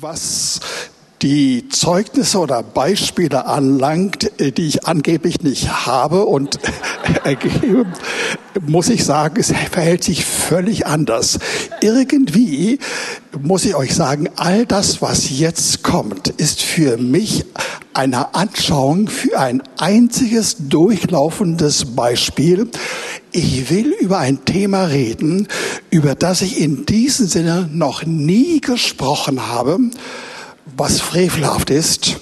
was die Zeugnisse oder Beispiele anlangt, äh, die ich angeblich nicht habe und ergebe, muss ich sagen, es verhält sich völlig anders. Irgendwie muss ich euch sagen, all das, was jetzt kommt, ist für mich eine Anschauung für ein einziges durchlaufendes Beispiel. Ich will über ein Thema reden, über das ich in diesem Sinne noch nie gesprochen habe was frevelhaft ist.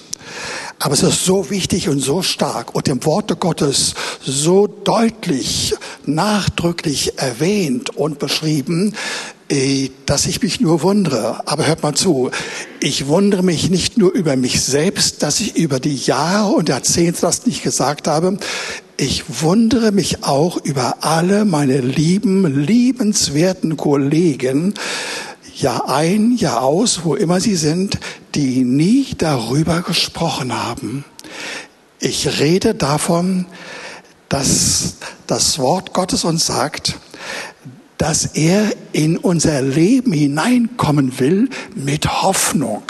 Aber es ist so wichtig und so stark und im Worte Gottes so deutlich, nachdrücklich erwähnt und beschrieben, äh, dass ich mich nur wundere. Aber hört mal zu, ich wundere mich nicht nur über mich selbst, dass ich über die Jahre und Jahrzehnte das nicht gesagt habe. Ich wundere mich auch über alle meine lieben, liebenswerten Kollegen, Jahr ein, Jahr aus, wo immer sie sind, die nie darüber gesprochen haben. Ich rede davon, dass das Wort Gottes uns sagt, dass er in unser Leben hineinkommen will mit Hoffnung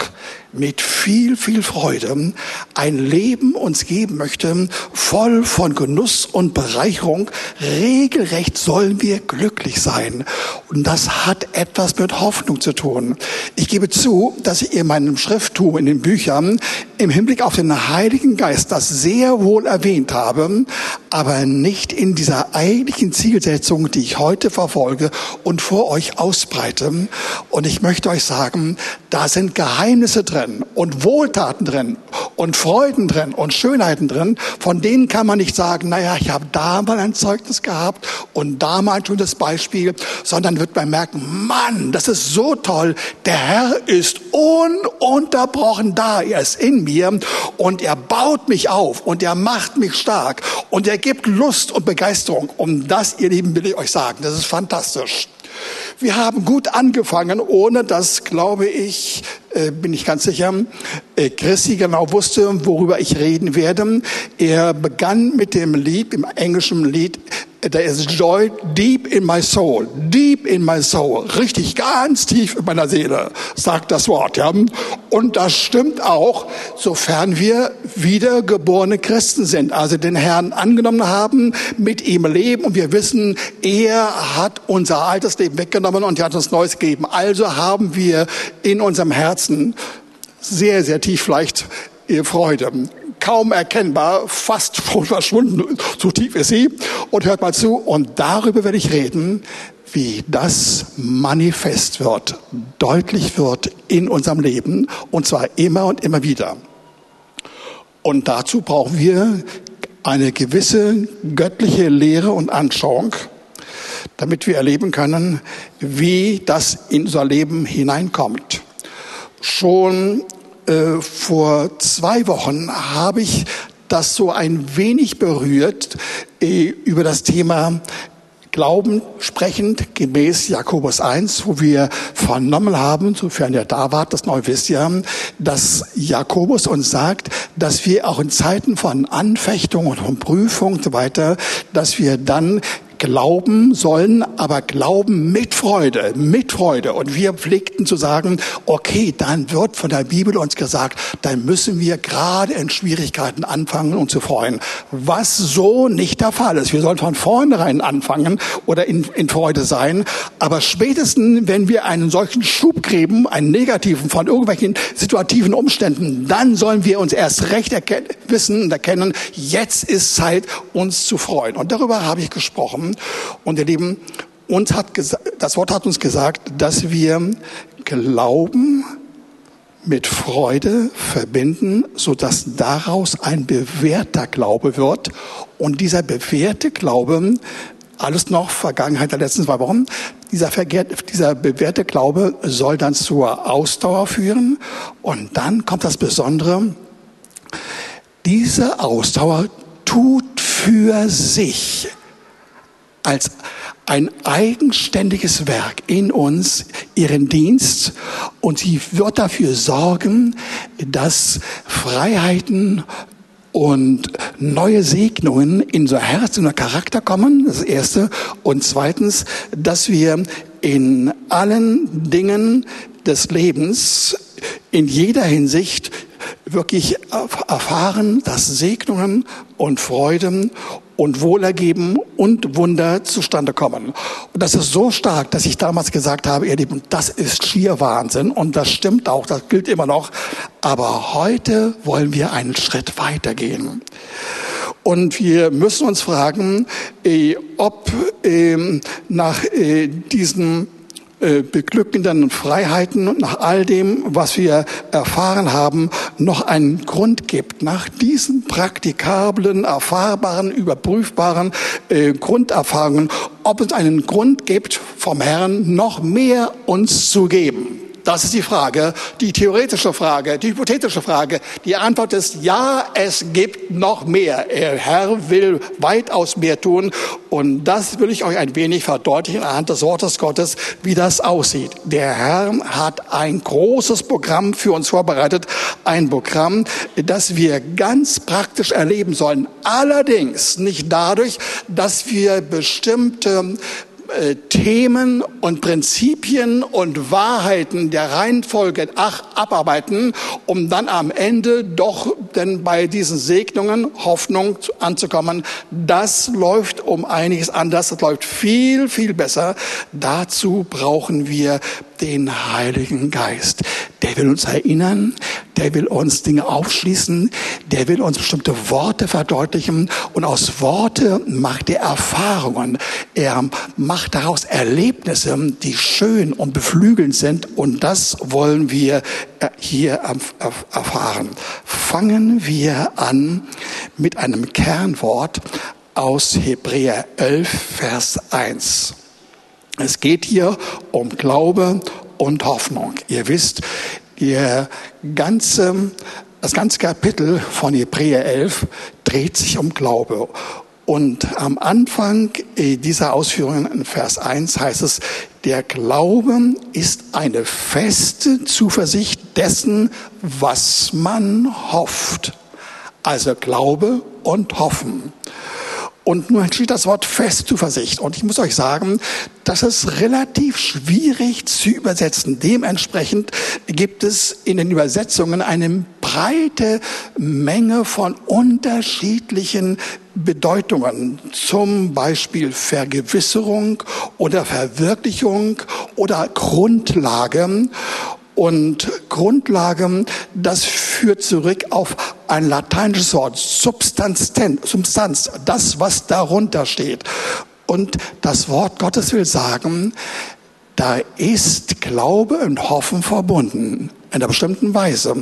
mit viel, viel Freude ein Leben uns geben möchte, voll von Genuss und Bereicherung. Regelrecht sollen wir glücklich sein. Und das hat etwas mit Hoffnung zu tun. Ich gebe zu, dass ich in meinem Schrifttum, in den Büchern, im Hinblick auf den Heiligen Geist das sehr wohl erwähnt habe, aber nicht in dieser eigentlichen Zielsetzung, die ich heute verfolge und vor euch ausbreite. Und ich möchte euch sagen, da sind Geheimnisse drin und Wohltaten drin und Freuden drin und Schönheiten drin, von denen kann man nicht sagen, naja, ich habe da mal ein Zeugnis gehabt und da mal ein schönes Beispiel, sondern wird man merken, Mann, das ist so toll, der Herr ist ununterbrochen da, er ist in mir und er baut mich auf und er macht mich stark und er gibt Lust und Begeisterung. Um das, ihr Lieben, will ich euch sagen, das ist fantastisch. Wir haben gut angefangen, ohne dass, glaube ich, äh, bin ich ganz sicher, äh, Christi genau wusste, worüber ich reden werde. Er begann mit dem Lied, im englischen Lied, there is joy deep in my soul, deep in my soul, richtig ganz tief in meiner Seele, sagt das Wort, ja. Und das stimmt auch, sofern wir wiedergeborene Christen sind, also den Herrn angenommen haben, mit ihm leben und wir wissen, er hat unser altes Leben weggenommen und er hat uns Neues gegeben. Also haben wir in unserem Herzen sehr, sehr tief vielleicht Freude kaum erkennbar, fast verschwunden, so tief ist sie. Und hört mal zu, und darüber werde ich reden, wie das manifest wird, deutlich wird in unserem Leben, und zwar immer und immer wieder. Und dazu brauchen wir eine gewisse göttliche Lehre und Anschauung, damit wir erleben können, wie das in unser Leben hineinkommt. Schon äh, vor zwei Wochen habe ich das so ein wenig berührt äh, über das Thema Glauben sprechend gemäß Jakobus 1, wo wir vernommen haben, sofern ihr da wart, das neu wisst ihr, dass Jakobus uns sagt, dass wir auch in Zeiten von Anfechtung und von Prüfung und so weiter, dass wir dann glauben sollen, aber glauben mit Freude, mit Freude. Und wir pflegten zu sagen, okay, dann wird von der Bibel uns gesagt, dann müssen wir gerade in Schwierigkeiten anfangen und zu freuen. Was so nicht der Fall ist. Wir sollen von vornherein anfangen oder in, in Freude sein. Aber spätestens, wenn wir einen solchen Schub geben, einen negativen von irgendwelchen situativen Umständen, dann sollen wir uns erst recht wissen und erkennen, jetzt ist Zeit, uns zu freuen. Und darüber habe ich gesprochen. Und ihr Lieben, uns hat das Wort hat uns gesagt, dass wir Glauben mit Freude verbinden, so dass daraus ein bewährter Glaube wird. Und dieser bewährte Glaube, alles noch Vergangenheit der letzten zwei Wochen, dieser, dieser bewährte Glaube soll dann zur Ausdauer führen. Und dann kommt das Besondere, diese Ausdauer tut für sich als ein eigenständiges Werk in uns ihren Dienst und sie wird dafür sorgen, dass Freiheiten und neue Segnungen in unser Herz, in unser Charakter kommen, das Erste. Und zweitens, dass wir in allen Dingen des Lebens in jeder Hinsicht wirklich erfahren, dass Segnungen und Freuden und Wohlergeben und Wunder zustande kommen. Und das ist so stark, dass ich damals gesagt habe, ihr Lieben, das ist schier Wahnsinn und das stimmt auch, das gilt immer noch. Aber heute wollen wir einen Schritt weitergehen. Und wir müssen uns fragen, äh, ob ähm, nach diesen äh, beglückenden Freiheiten und nach all dem, was wir erfahren haben, noch einen Grund gibt, nach diesen praktikablen, erfahrbaren, überprüfbaren äh, Grunderfahrungen, ob es einen Grund gibt, vom Herrn noch mehr uns zu geben. Das ist die Frage, die theoretische Frage, die hypothetische Frage. Die Antwort ist ja, es gibt noch mehr. Der Herr will weitaus mehr tun. Und das will ich euch ein wenig verdeutlichen anhand des Wortes Gottes, wie das aussieht. Der Herr hat ein großes Programm für uns vorbereitet. Ein Programm, das wir ganz praktisch erleben sollen. Allerdings nicht dadurch, dass wir bestimmte äh, Themen und Prinzipien und Wahrheiten der Reihenfolge abarbeiten, um dann am Ende doch denn bei diesen Segnungen Hoffnung anzukommen. Das läuft um einiges anders, das läuft viel, viel besser. Dazu brauchen wir den Heiligen Geist. Der will uns erinnern, der will uns Dinge aufschließen, der will uns bestimmte Worte verdeutlichen und aus Worte macht er Erfahrungen. Er macht daraus Erlebnisse, die schön und beflügelnd sind und das wollen wir äh, hier erfahren. Fangen wir an mit einem Kernwort aus Hebräer 11, Vers 1. Es geht hier um Glaube und Hoffnung. Ihr wisst, ihr ganze, das ganze Kapitel von Hebräer 11 dreht sich um Glaube. Und am Anfang dieser Ausführungen in Vers 1 heißt es, der Glaube ist eine feste Zuversicht dessen, was man hofft. Also Glaube und Hoffen. Und nun steht das Wort Festzuversicht. Und ich muss euch sagen, das ist relativ schwierig zu übersetzen. Dementsprechend gibt es in den Übersetzungen eine breite Menge von unterschiedlichen Bedeutungen. Zum Beispiel Vergewisserung oder Verwirklichung oder Grundlage. Und Grundlage, das führt zurück auf ein lateinisches Wort, Substanz, Substanz, das, was darunter steht. Und das Wort Gottes will sagen, da ist Glaube und Hoffen verbunden, in einer bestimmten Weise.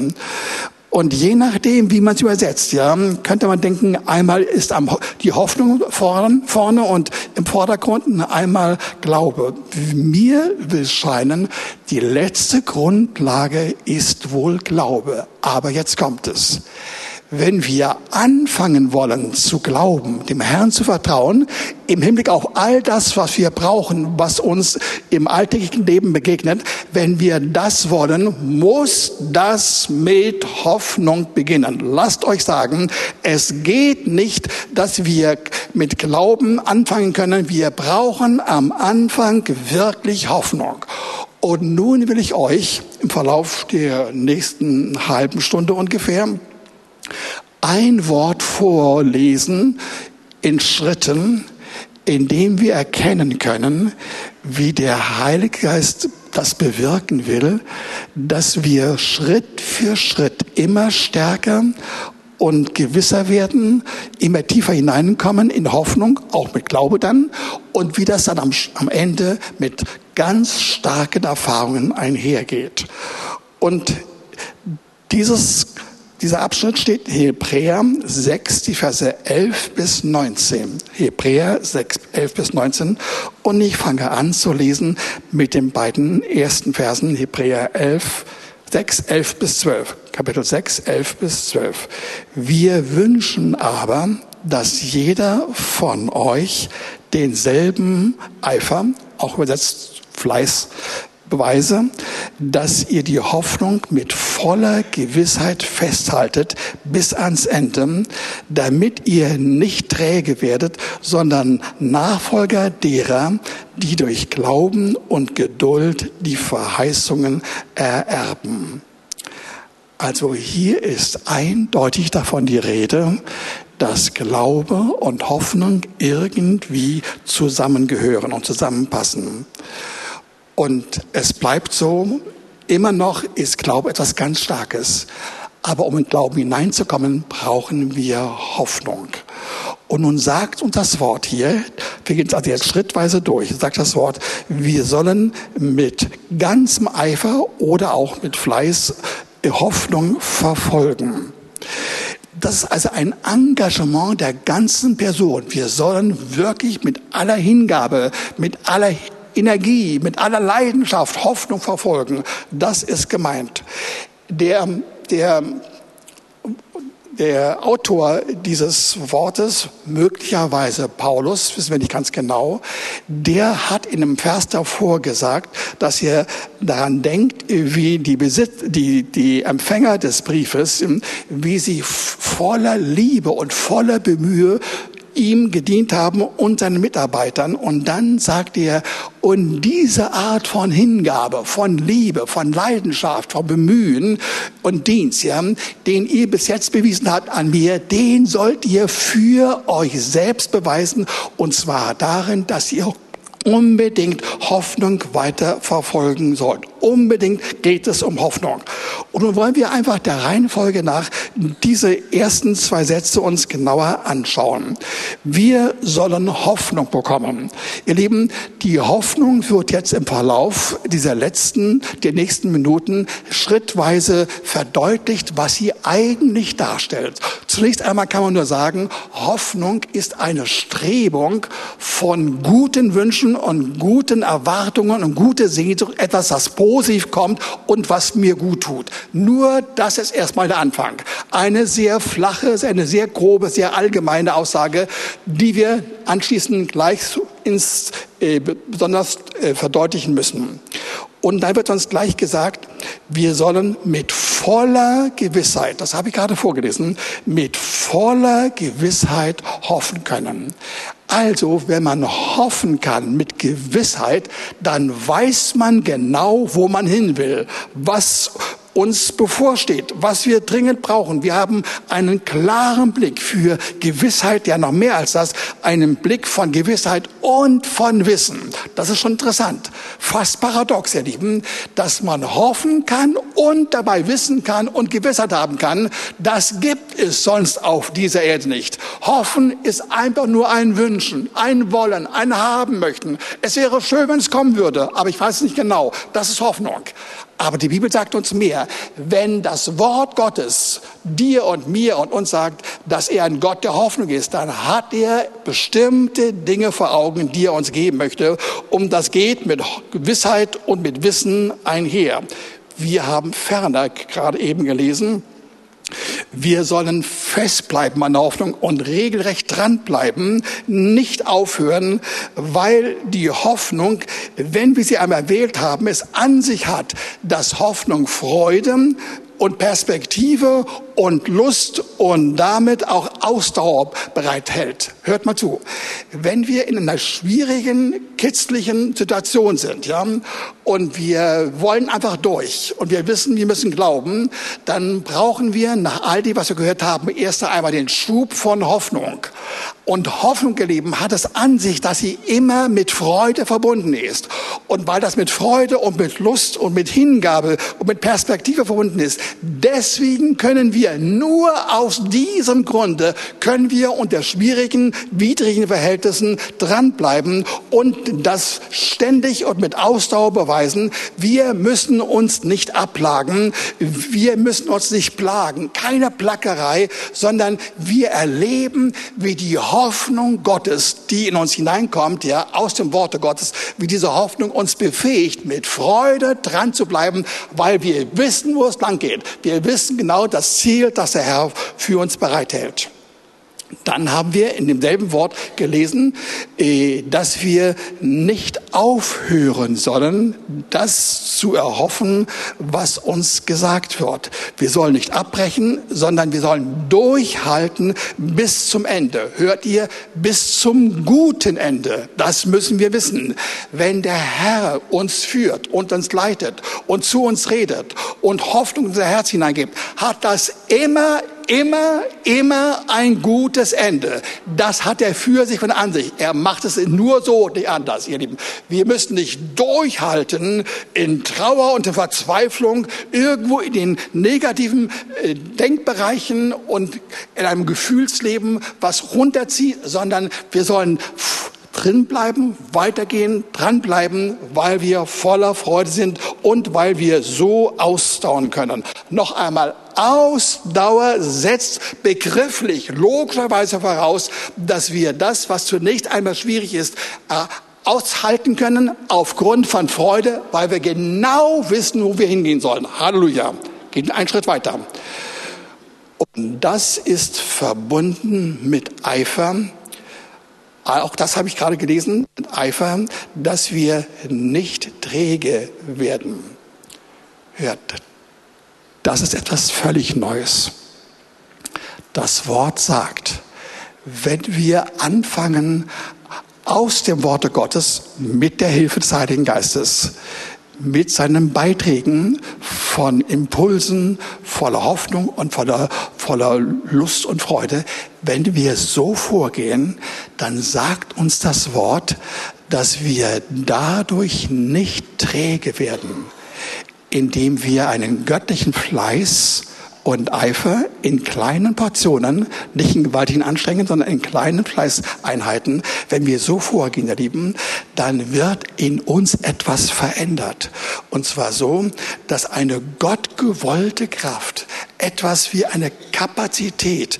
Und je nachdem, wie man es übersetzt, ja, könnte man denken, einmal ist die Hoffnung vorne, vorne und im Vordergrund einmal Glaube. Mir will scheinen, die letzte Grundlage ist wohl Glaube. Aber jetzt kommt es wenn wir anfangen wollen zu glauben, dem Herrn zu vertrauen, im Hinblick auf all das, was wir brauchen, was uns im alltäglichen Leben begegnet, wenn wir das wollen, muss das mit Hoffnung beginnen. Lasst euch sagen, es geht nicht, dass wir mit Glauben anfangen können. Wir brauchen am Anfang wirklich Hoffnung. Und nun will ich euch im Verlauf der nächsten halben Stunde ungefähr ein Wort vorlesen in Schritten, in dem wir erkennen können, wie der Heilige Geist das bewirken will, dass wir Schritt für Schritt immer stärker und gewisser werden, immer tiefer hineinkommen in Hoffnung, auch mit Glaube dann, und wie das dann am, am Ende mit ganz starken Erfahrungen einhergeht. Und dieses dieser Abschnitt steht Hebräer 6, die Verse 11 bis 19. Hebräer 6, 11 bis 19. Und ich fange an zu lesen mit den beiden ersten Versen Hebräer 11, 6, 11 bis 12. Kapitel 6, 11 bis 12. Wir wünschen aber, dass jeder von euch denselben Eifer, auch übersetzt Fleiß, Beweise, dass ihr die Hoffnung mit voller Gewissheit festhaltet bis ans Ende, damit ihr nicht träge werdet, sondern Nachfolger derer, die durch Glauben und Geduld die Verheißungen ererben. Also hier ist eindeutig davon die Rede, dass Glaube und Hoffnung irgendwie zusammengehören und zusammenpassen. Und es bleibt so, immer noch ist Glaube etwas ganz Starkes. Aber um in Glauben hineinzukommen, brauchen wir Hoffnung. Und nun sagt uns das Wort hier, wir gehen also jetzt schrittweise durch, sagt das Wort, wir sollen mit ganzem Eifer oder auch mit Fleiß Hoffnung verfolgen. Das ist also ein Engagement der ganzen Person. Wir sollen wirklich mit aller Hingabe, mit aller Energie, mit aller Leidenschaft Hoffnung verfolgen. Das ist gemeint. Der, der der Autor dieses Wortes, möglicherweise Paulus, wissen wir nicht ganz genau, der hat in einem Vers davor gesagt, dass er daran denkt, wie die, Besitz, die, die Empfänger des Briefes, wie sie voller Liebe und voller Bemühe ihm gedient haben und seinen Mitarbeitern. Und dann sagt er, und diese Art von Hingabe, von Liebe, von Leidenschaft, von Bemühen und Dienst, ja, den ihr bis jetzt bewiesen habt an mir, den sollt ihr für euch selbst beweisen. Und zwar darin, dass ihr unbedingt Hoffnung weiter verfolgen sollt. Unbedingt geht es um Hoffnung. Und nun wollen wir einfach der Reihenfolge nach diese ersten zwei Sätze uns genauer anschauen. Wir sollen Hoffnung bekommen. Ihr Lieben, die Hoffnung wird jetzt im Verlauf dieser letzten, der nächsten Minuten schrittweise verdeutlicht, was sie eigentlich darstellt. Zunächst einmal kann man nur sagen, Hoffnung ist eine Strebung von guten Wünschen und guten Erwartungen und gute Sehnsucht, etwas, das positiv kommt und was mir gut tut. Nur das ist erstmal der Anfang. Eine sehr flache, eine sehr grobe, sehr allgemeine Aussage, die wir anschließend gleich ins, äh, besonders äh, verdeutlichen müssen. Und dann wird uns gleich gesagt, wir sollen mit voller Gewissheit, das habe ich gerade vorgelesen, mit voller Gewissheit hoffen können. Also, wenn man hoffen kann mit Gewissheit, dann weiß man genau, wo man hin will, was uns bevorsteht, was wir dringend brauchen. Wir haben einen klaren Blick für Gewissheit, ja noch mehr als das, einen Blick von Gewissheit und von Wissen. Das ist schon interessant. Fast paradox, ihr Lieben, dass man hoffen kann und dabei wissen kann und Gewissheit haben kann. Das gibt es sonst auf dieser Erde nicht. Hoffen ist einfach nur ein Wünschen, ein Wollen, ein Haben möchten. Es wäre schön, wenn es kommen würde, aber ich weiß nicht genau. Das ist Hoffnung. Aber die Bibel sagt uns mehr. Wenn das Wort Gottes dir und mir und uns sagt, dass er ein Gott der Hoffnung ist, dann hat er bestimmte Dinge vor Augen, die er uns geben möchte. Um das geht mit Gewissheit und mit Wissen einher. Wir haben ferner gerade eben gelesen, wir sollen festbleiben an der Hoffnung und regelrecht dranbleiben, nicht aufhören, weil die Hoffnung, wenn wir sie einmal erwählt haben, es an sich hat, dass Hoffnung Freude und Perspektive und Lust und damit auch Ausdauer bereithält. Hört mal zu. Wenn wir in einer schwierigen, kitzlichen Situation sind, ja, und wir wollen einfach durch und wir wissen, wir müssen glauben, dann brauchen wir nach all dem, was wir gehört haben, erst einmal den Schub von Hoffnung. Und Hoffnung geleben hat es an sich, dass sie immer mit Freude verbunden ist. Und weil das mit Freude und mit Lust und mit Hingabe und mit Perspektive verbunden ist, deswegen können wir nur aus diesem Grunde können wir unter schwierigen, widrigen Verhältnissen dranbleiben und das ständig und mit Ausdauer beweisen. Wir müssen uns nicht ablagen. Wir müssen uns nicht plagen. Keine Plackerei, sondern wir erleben, wie die Hoffnung Gottes, die in uns hineinkommt, ja, aus dem Worte Gottes, wie diese Hoffnung uns befähigt, mit Freude dran zu bleiben, weil wir wissen, wo es lang geht. Wir wissen genau das Ziel, das der Herr für uns bereithält. Dann haben wir in demselben Wort gelesen, äh, dass wir nicht aufhören sollen, das zu erhoffen, was uns gesagt wird. Wir sollen nicht abbrechen, sondern wir sollen durchhalten bis zum Ende. Hört ihr? Bis zum guten Ende. Das müssen wir wissen. Wenn der Herr uns führt und uns leitet und zu uns redet und Hoffnung in unser Herz hineingibt, hat das immer immer, immer ein gutes Ende. Das hat er für sich und an sich. Er macht es nur so, nicht anders, ihr Lieben. Wir müssen nicht durchhalten in Trauer und in Verzweiflung, irgendwo in den negativen äh, Denkbereichen und in einem Gefühlsleben, was runterzieht, sondern wir sollen drinbleiben, weitergehen, dranbleiben, weil wir voller Freude sind und weil wir so ausdauern können. Noch einmal, Ausdauer setzt begrifflich, logischerweise voraus, dass wir das, was zunächst einmal schwierig ist, äh, aushalten können aufgrund von Freude, weil wir genau wissen, wo wir hingehen sollen. Halleluja. Geht einen Schritt weiter. Und das ist verbunden mit Eifer, auch das habe ich gerade gelesen, Eifer, dass wir nicht träge werden. Hört, das ist etwas völlig Neues. Das Wort sagt, wenn wir anfangen, aus dem Worte Gottes mit der Hilfe des Heiligen Geistes mit seinen Beiträgen von Impulsen voller Hoffnung und voller, voller Lust und Freude. Wenn wir so vorgehen, dann sagt uns das Wort, dass wir dadurch nicht träge werden, indem wir einen göttlichen Fleiß und Eifer in kleinen Portionen, nicht in gewaltigen Anstrengungen, sondern in kleinen Fleißeinheiten, wenn wir so vorgehen, ihr Lieben, dann wird in uns etwas verändert. Und zwar so, dass eine gottgewollte Kraft, etwas wie eine Kapazität,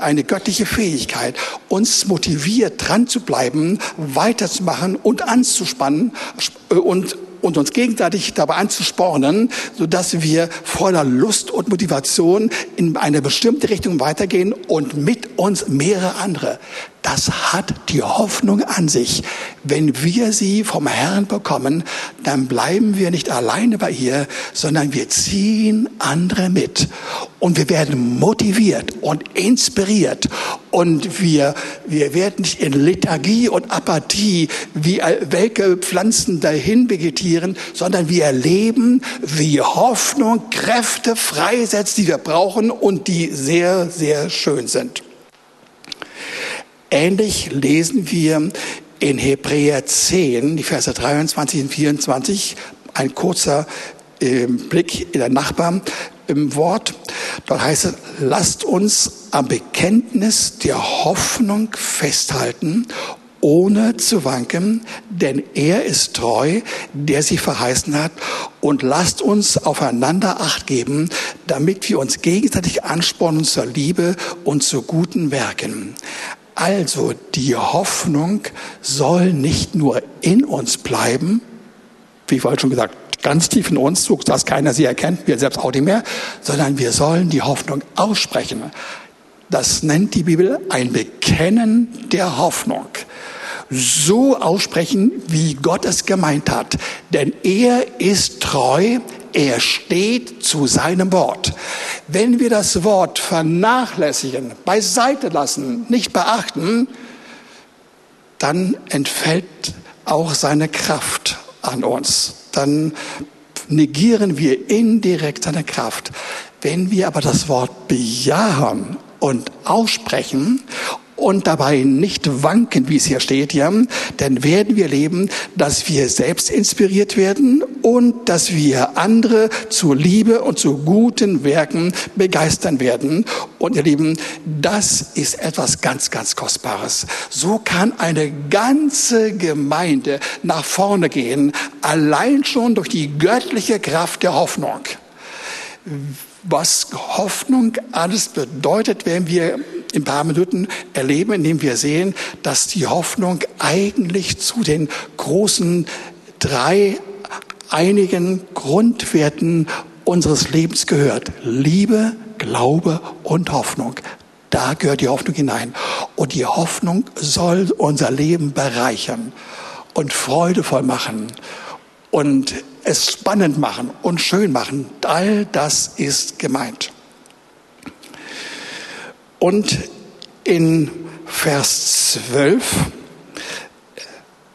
eine göttliche Fähigkeit, uns motiviert, dran zu bleiben, weiterzumachen und anzuspannen und und uns gegenseitig dabei anzuspornen, sodass wir voller Lust und Motivation in eine bestimmte Richtung weitergehen und mit uns mehrere andere. Das hat die Hoffnung an sich. Wenn wir sie vom Herrn bekommen, dann bleiben wir nicht alleine bei ihr, sondern wir ziehen andere mit. Und wir werden motiviert und inspiriert. Und wir, wir werden nicht in Lethargie und Apathie wie welke Pflanzen dahin vegetieren, sondern wir erleben, wie Hoffnung Kräfte freisetzt, die wir brauchen und die sehr, sehr schön sind. Ähnlich lesen wir in Hebräer 10, die Verse 23 und 24, ein kurzer äh, Blick in der Nachbar im Wort. Dort heißt es, lasst uns am Bekenntnis der Hoffnung festhalten, ohne zu wanken, denn er ist treu, der sie verheißen hat. Und lasst uns aufeinander acht geben, damit wir uns gegenseitig anspornen zur Liebe und zu guten Werken. Also die Hoffnung soll nicht nur in uns bleiben, wie vorhin schon gesagt, ganz tief in uns, so dass keiner sie erkennt, wir selbst auch nicht mehr, sondern wir sollen die Hoffnung aussprechen. Das nennt die Bibel ein Bekennen der Hoffnung. So aussprechen, wie Gott es gemeint hat. Denn er ist treu, er steht zu seinem Wort. Wenn wir das Wort vernachlässigen, beiseite lassen, nicht beachten, dann entfällt auch seine Kraft an uns. Dann negieren wir indirekt seine Kraft. Wenn wir aber das Wort bejahen und aussprechen und dabei nicht wanken, wie es hier steht, ja, dann werden wir leben, dass wir selbst inspiriert werden und dass wir andere zur Liebe und zu guten Werken begeistern werden. Und ihr Lieben, das ist etwas ganz, ganz Kostbares. So kann eine ganze Gemeinde nach vorne gehen, allein schon durch die göttliche Kraft der Hoffnung was Hoffnung alles bedeutet, werden wir in ein paar Minuten erleben, indem wir sehen, dass die Hoffnung eigentlich zu den großen drei einigen Grundwerten unseres Lebens gehört. Liebe, Glaube und Hoffnung. Da gehört die Hoffnung hinein. Und die Hoffnung soll unser Leben bereichern und freudevoll machen und es spannend machen und schön machen. All das ist gemeint. Und in Vers 12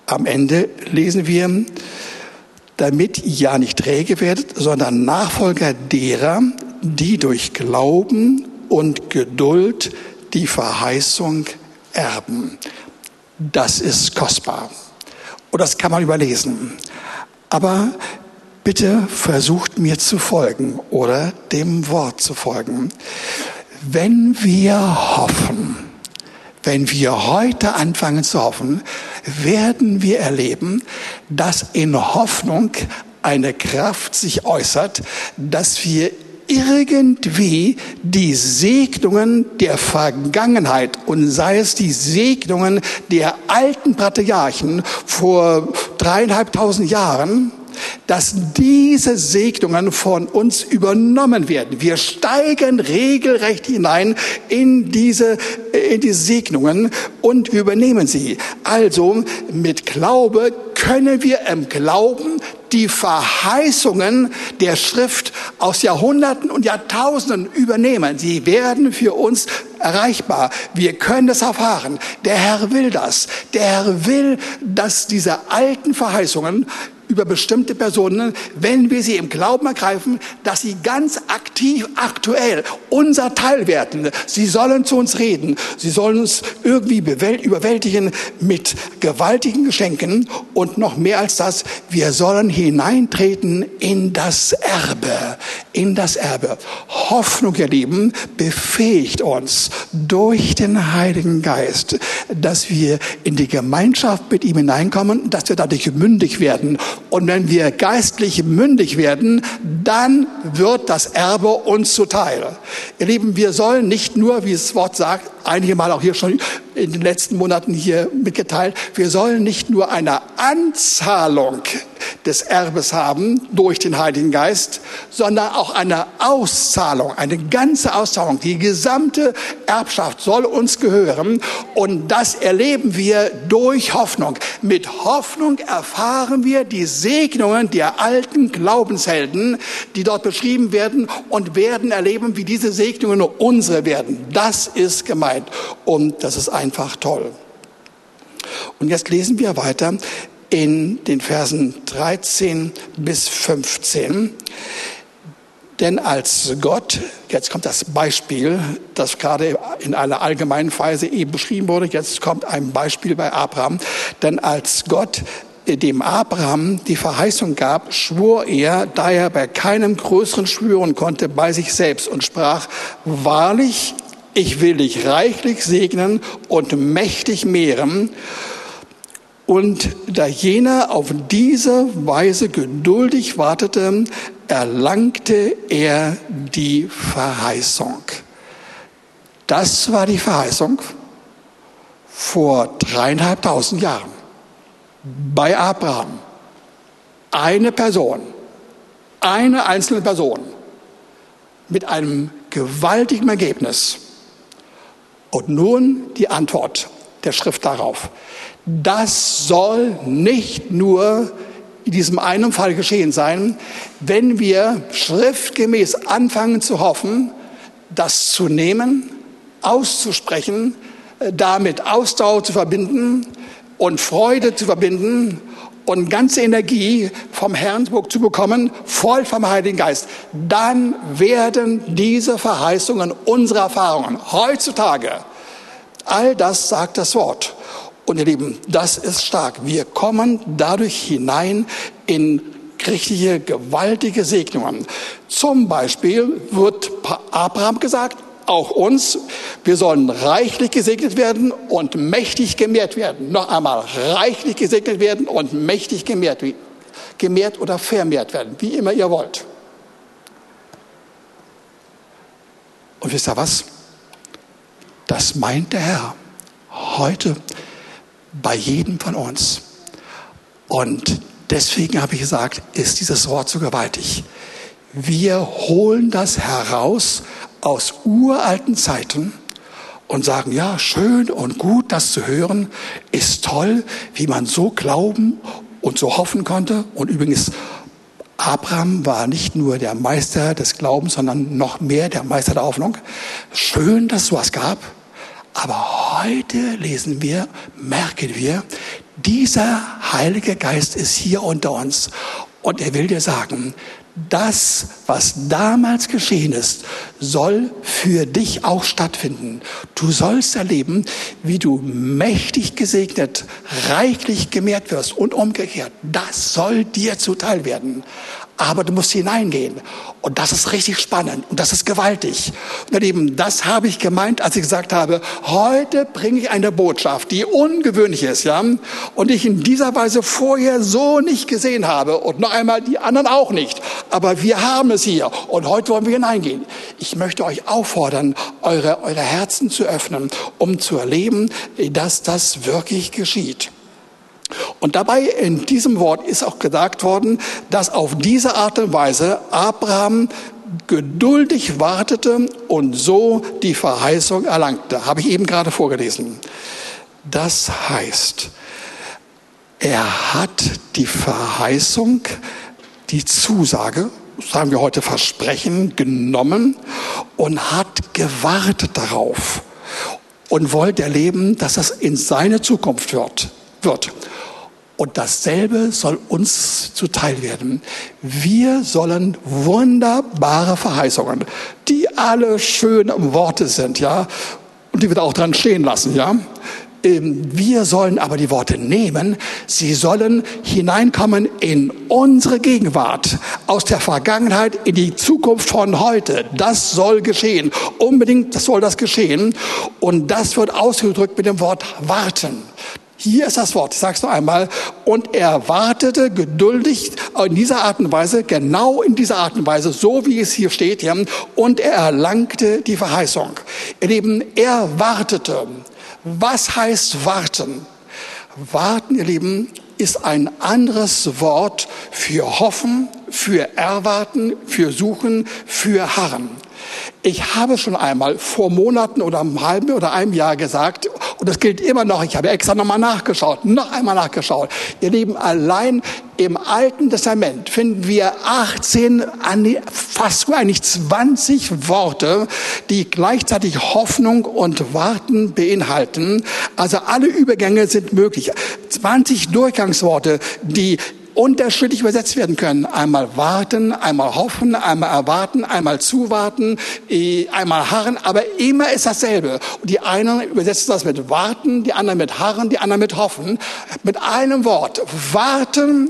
am Ende lesen wir, damit ihr ja nicht träge werdet, sondern Nachfolger derer, die durch Glauben und Geduld die Verheißung erben. Das ist kostbar. Und das kann man überlesen. Aber bitte versucht mir zu folgen oder dem Wort zu folgen. Wenn wir hoffen, wenn wir heute anfangen zu hoffen, werden wir erleben, dass in Hoffnung eine Kraft sich äußert, dass wir irgendwie die Segnungen der Vergangenheit und sei es die Segnungen der alten Patriarchen vor dreieinhalbtausend Jahren, dass diese Segnungen von uns übernommen werden. Wir steigen regelrecht hinein in diese, in die Segnungen und übernehmen sie. Also mit Glaube können wir im Glauben die Verheißungen der Schrift aus Jahrhunderten und Jahrtausenden übernehmen. Sie werden für uns erreichbar. Wir können das erfahren. Der Herr will das. Der Herr will, dass diese alten Verheißungen über bestimmte Personen, wenn wir sie im Glauben ergreifen, dass sie ganz aktiv, aktuell unser Teil werden. Sie sollen zu uns reden. Sie sollen uns irgendwie überwältigen mit gewaltigen Geschenken und noch mehr als das, wir sollen hineintreten in das Erbe, in das Erbe. Hoffnung, ihr Lieben, befähigt uns durch den Heiligen Geist, dass wir in die Gemeinschaft mit ihm hineinkommen, dass wir dadurch mündig werden und wenn wir geistlich mündig werden, dann wird das Erbe uns zuteil. Ihr Lieben, wir sollen nicht nur, wie das Wort sagt, einige Mal auch hier schon in den letzten Monaten hier mitgeteilt, wir sollen nicht nur eine Anzahlung des Erbes haben durch den Heiligen Geist, sondern auch eine Auszahlung, eine ganze Auszahlung. Die gesamte Erbschaft soll uns gehören und das erleben wir durch Hoffnung. Mit Hoffnung erfahren wir die Segnungen der alten Glaubenshelden, die dort beschrieben werden und werden erleben, wie diese Segnungen unsere werden. Das ist gemeint und das ist einfach toll. Und jetzt lesen wir weiter in den Versen 13 bis 15. Denn als Gott, jetzt kommt das Beispiel, das gerade in einer allgemeinen Weise eben beschrieben wurde, jetzt kommt ein Beispiel bei Abraham, denn als Gott dem Abraham die Verheißung gab, schwor er, da er bei keinem größeren schwören konnte, bei sich selbst und sprach, wahrlich, ich will dich reichlich segnen und mächtig mehren. Und da jener auf diese Weise geduldig wartete, erlangte er die Verheißung. Das war die Verheißung vor dreieinhalbtausend Jahren bei Abraham. Eine Person, eine einzelne Person mit einem gewaltigen Ergebnis. Und nun die Antwort der Schrift darauf. Das soll nicht nur in diesem einen Fall geschehen sein, wenn wir schriftgemäß anfangen zu hoffen, das zu nehmen, auszusprechen, äh, damit Ausdauer zu verbinden und Freude zu verbinden und ganze Energie vom Herrn zu bekommen, voll vom Heiligen Geist, dann werden diese Verheißungen unsere Erfahrungen heutzutage. All das sagt das Wort. Und ihr Lieben, das ist stark. Wir kommen dadurch hinein in richtige, gewaltige Segnungen. Zum Beispiel wird Abraham gesagt, auch uns, wir sollen reichlich gesegnet werden und mächtig gemehrt werden. Noch einmal, reichlich gesegnet werden und mächtig gemehrt, gemehrt oder vermehrt werden, wie immer ihr wollt. Und wisst ihr was? Das meint der Herr heute bei jedem von uns. Und deswegen habe ich gesagt, ist dieses Wort so gewaltig. Wir holen das heraus aus uralten Zeiten und sagen, ja, schön und gut, das zu hören, ist toll, wie man so glauben und so hoffen konnte. Und übrigens, Abraham war nicht nur der Meister des Glaubens, sondern noch mehr der Meister der Hoffnung. Schön, dass es sowas gab. Aber heute lesen wir, merken wir, dieser Heilige Geist ist hier unter uns. Und er will dir sagen, das, was damals geschehen ist, soll für dich auch stattfinden. Du sollst erleben, wie du mächtig gesegnet, reichlich gemehrt wirst und umgekehrt. Das soll dir zuteil werden aber du musst hineingehen. Und das ist richtig spannend und das ist gewaltig. Und eben, das habe ich gemeint, als ich gesagt habe, heute bringe ich eine Botschaft, die ungewöhnlich ist, ja, und ich in dieser Weise vorher so nicht gesehen habe und noch einmal die anderen auch nicht. Aber wir haben es hier und heute wollen wir hineingehen. Ich möchte euch auffordern, eure, eure Herzen zu öffnen, um zu erleben, dass das wirklich geschieht. Und dabei in diesem Wort ist auch gesagt worden, dass auf diese Art und Weise Abraham geduldig wartete und so die Verheißung erlangte. Habe ich eben gerade vorgelesen. Das heißt, er hat die Verheißung, die Zusage, sagen wir heute Versprechen, genommen und hat gewartet darauf und wollte erleben, dass das in seine Zukunft wird. Wird. Und dasselbe soll uns zuteil werden. Wir sollen wunderbare Verheißungen, die alle schön Worte sind, ja, und die wir auch dran stehen lassen, ja. Ähm, wir sollen aber die Worte nehmen. Sie sollen hineinkommen in unsere Gegenwart, aus der Vergangenheit in die Zukunft von heute. Das soll geschehen. Unbedingt soll das geschehen. Und das wird ausgedrückt mit dem Wort warten. Hier ist das Wort, ich sage es noch einmal. Und er wartete geduldig in dieser Art und Weise, genau in dieser Art und Weise, so wie es hier steht. Und er erlangte die Verheißung. Ihr Lieben, er wartete. Was heißt warten? Warten, ihr Lieben, ist ein anderes Wort für hoffen, für erwarten, für suchen, für harren. Ich habe schon einmal vor Monaten oder einem halben oder einem Jahr gesagt, und das gilt immer noch, ich habe extra nochmal nachgeschaut, noch einmal nachgeschaut. Ihr Lieben, allein im Alten Testament finden wir 18, fast eigentlich 20 Worte, die gleichzeitig Hoffnung und Warten beinhalten. Also alle Übergänge sind möglich. 20 Durchgangsworte, die unterschiedlich übersetzt werden können. Einmal warten, einmal hoffen, einmal erwarten, einmal zuwarten, eh, einmal harren, aber immer ist dasselbe. Und die einen übersetzen das mit warten, die anderen mit harren, die anderen mit hoffen. Mit einem Wort. Warten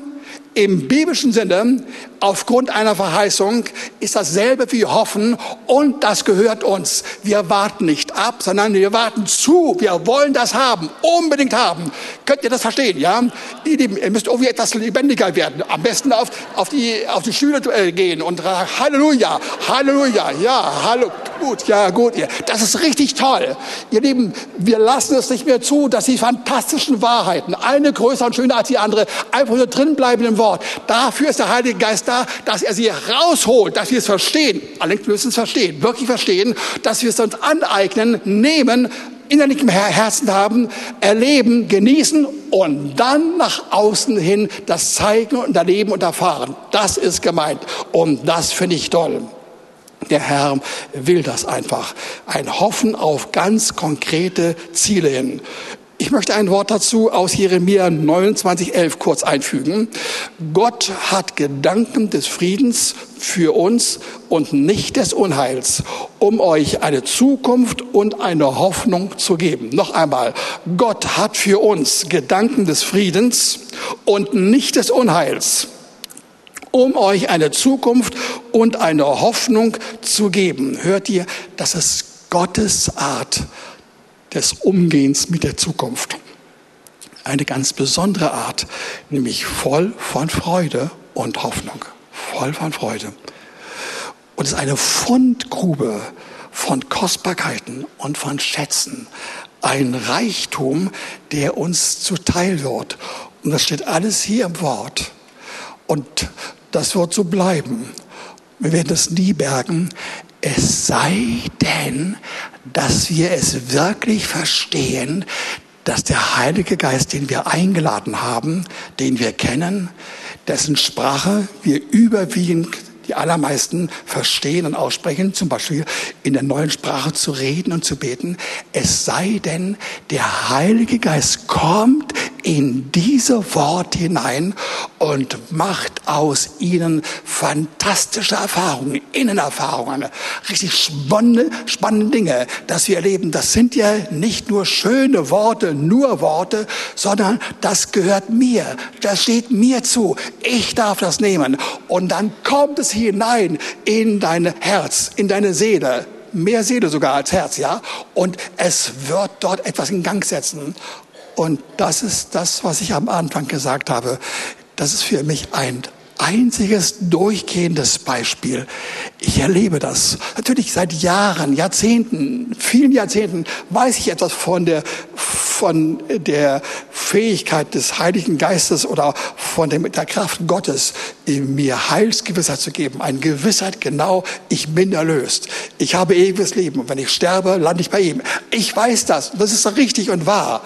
im biblischen Sinne, aufgrund einer Verheißung, ist dasselbe wie hoffen und das gehört uns. Wir warten nicht ab, sondern wir warten zu. Wir wollen das haben, unbedingt haben. Könnt ihr das verstehen, ja? Ihr müsst irgendwie etwas lebendiger werden. Am besten auf, auf, die, auf die Schüler äh, gehen und Halleluja, Halleluja, ja, hallo, gut, ja, gut. Das ist richtig toll. Ihr Lieben, wir lassen es nicht mehr zu, dass die fantastischen Wahrheiten, eine größer und schöner als die andere, einfach nur drin bleiben im Wort. Dafür ist der Heilige Geist da, dass er sie rausholt, dass wir es verstehen. Allerdings müssen wir es verstehen, wirklich verstehen, dass wir es uns aneignen, nehmen, innerlich im Herzen haben, erleben, genießen und dann nach außen hin das zeigen und erleben und erfahren. Das ist gemeint. Und das finde ich toll. Der Herr will das einfach. Ein Hoffen auf ganz konkrete Ziele hin. Ich möchte ein Wort dazu aus Jeremia 29,11 kurz einfügen. Gott hat Gedanken des Friedens für uns und nicht des Unheils, um euch eine Zukunft und eine Hoffnung zu geben. Noch einmal, Gott hat für uns Gedanken des Friedens und nicht des Unheils um euch eine Zukunft und eine Hoffnung zu geben. Hört ihr, das ist Gottes Art des Umgehens mit der Zukunft. Eine ganz besondere Art, nämlich voll von Freude und Hoffnung. Voll von Freude. Und es ist eine Fundgrube von Kostbarkeiten und von Schätzen. Ein Reichtum, der uns zuteil wird. Und das steht alles hier im Wort. Und das wird so bleiben. Wir werden es nie bergen, es sei denn, dass wir es wirklich verstehen, dass der Heilige Geist, den wir eingeladen haben, den wir kennen, dessen Sprache wir überwiegend die allermeisten verstehen und aussprechen, zum Beispiel in der neuen Sprache zu reden und zu beten. Es sei denn, der Heilige Geist kommt in diese Worte hinein und macht aus ihnen fantastische Erfahrungen, Innenerfahrungen, richtig spannende, spannende Dinge, dass wir erleben. Das sind ja nicht nur schöne Worte, nur Worte, sondern das gehört mir. Das steht mir zu. Ich darf das nehmen. Und dann kommt es hinein in dein Herz, in deine Seele mehr Seele sogar als Herz, ja. Und es wird dort etwas in Gang setzen. Und das ist das, was ich am Anfang gesagt habe. Das ist für mich ein einziges durchgehendes Beispiel. Ich erlebe das. Natürlich seit Jahren, Jahrzehnten, vielen Jahrzehnten weiß ich etwas von der, von der Fähigkeit des Heiligen Geistes oder von der, der Kraft Gottes, mir Heilsgewissheit zu geben. Eine Gewissheit, genau, ich bin erlöst. Ich habe ewiges Leben und wenn ich sterbe, lande ich bei ihm. Ich weiß das. Das ist richtig und wahr.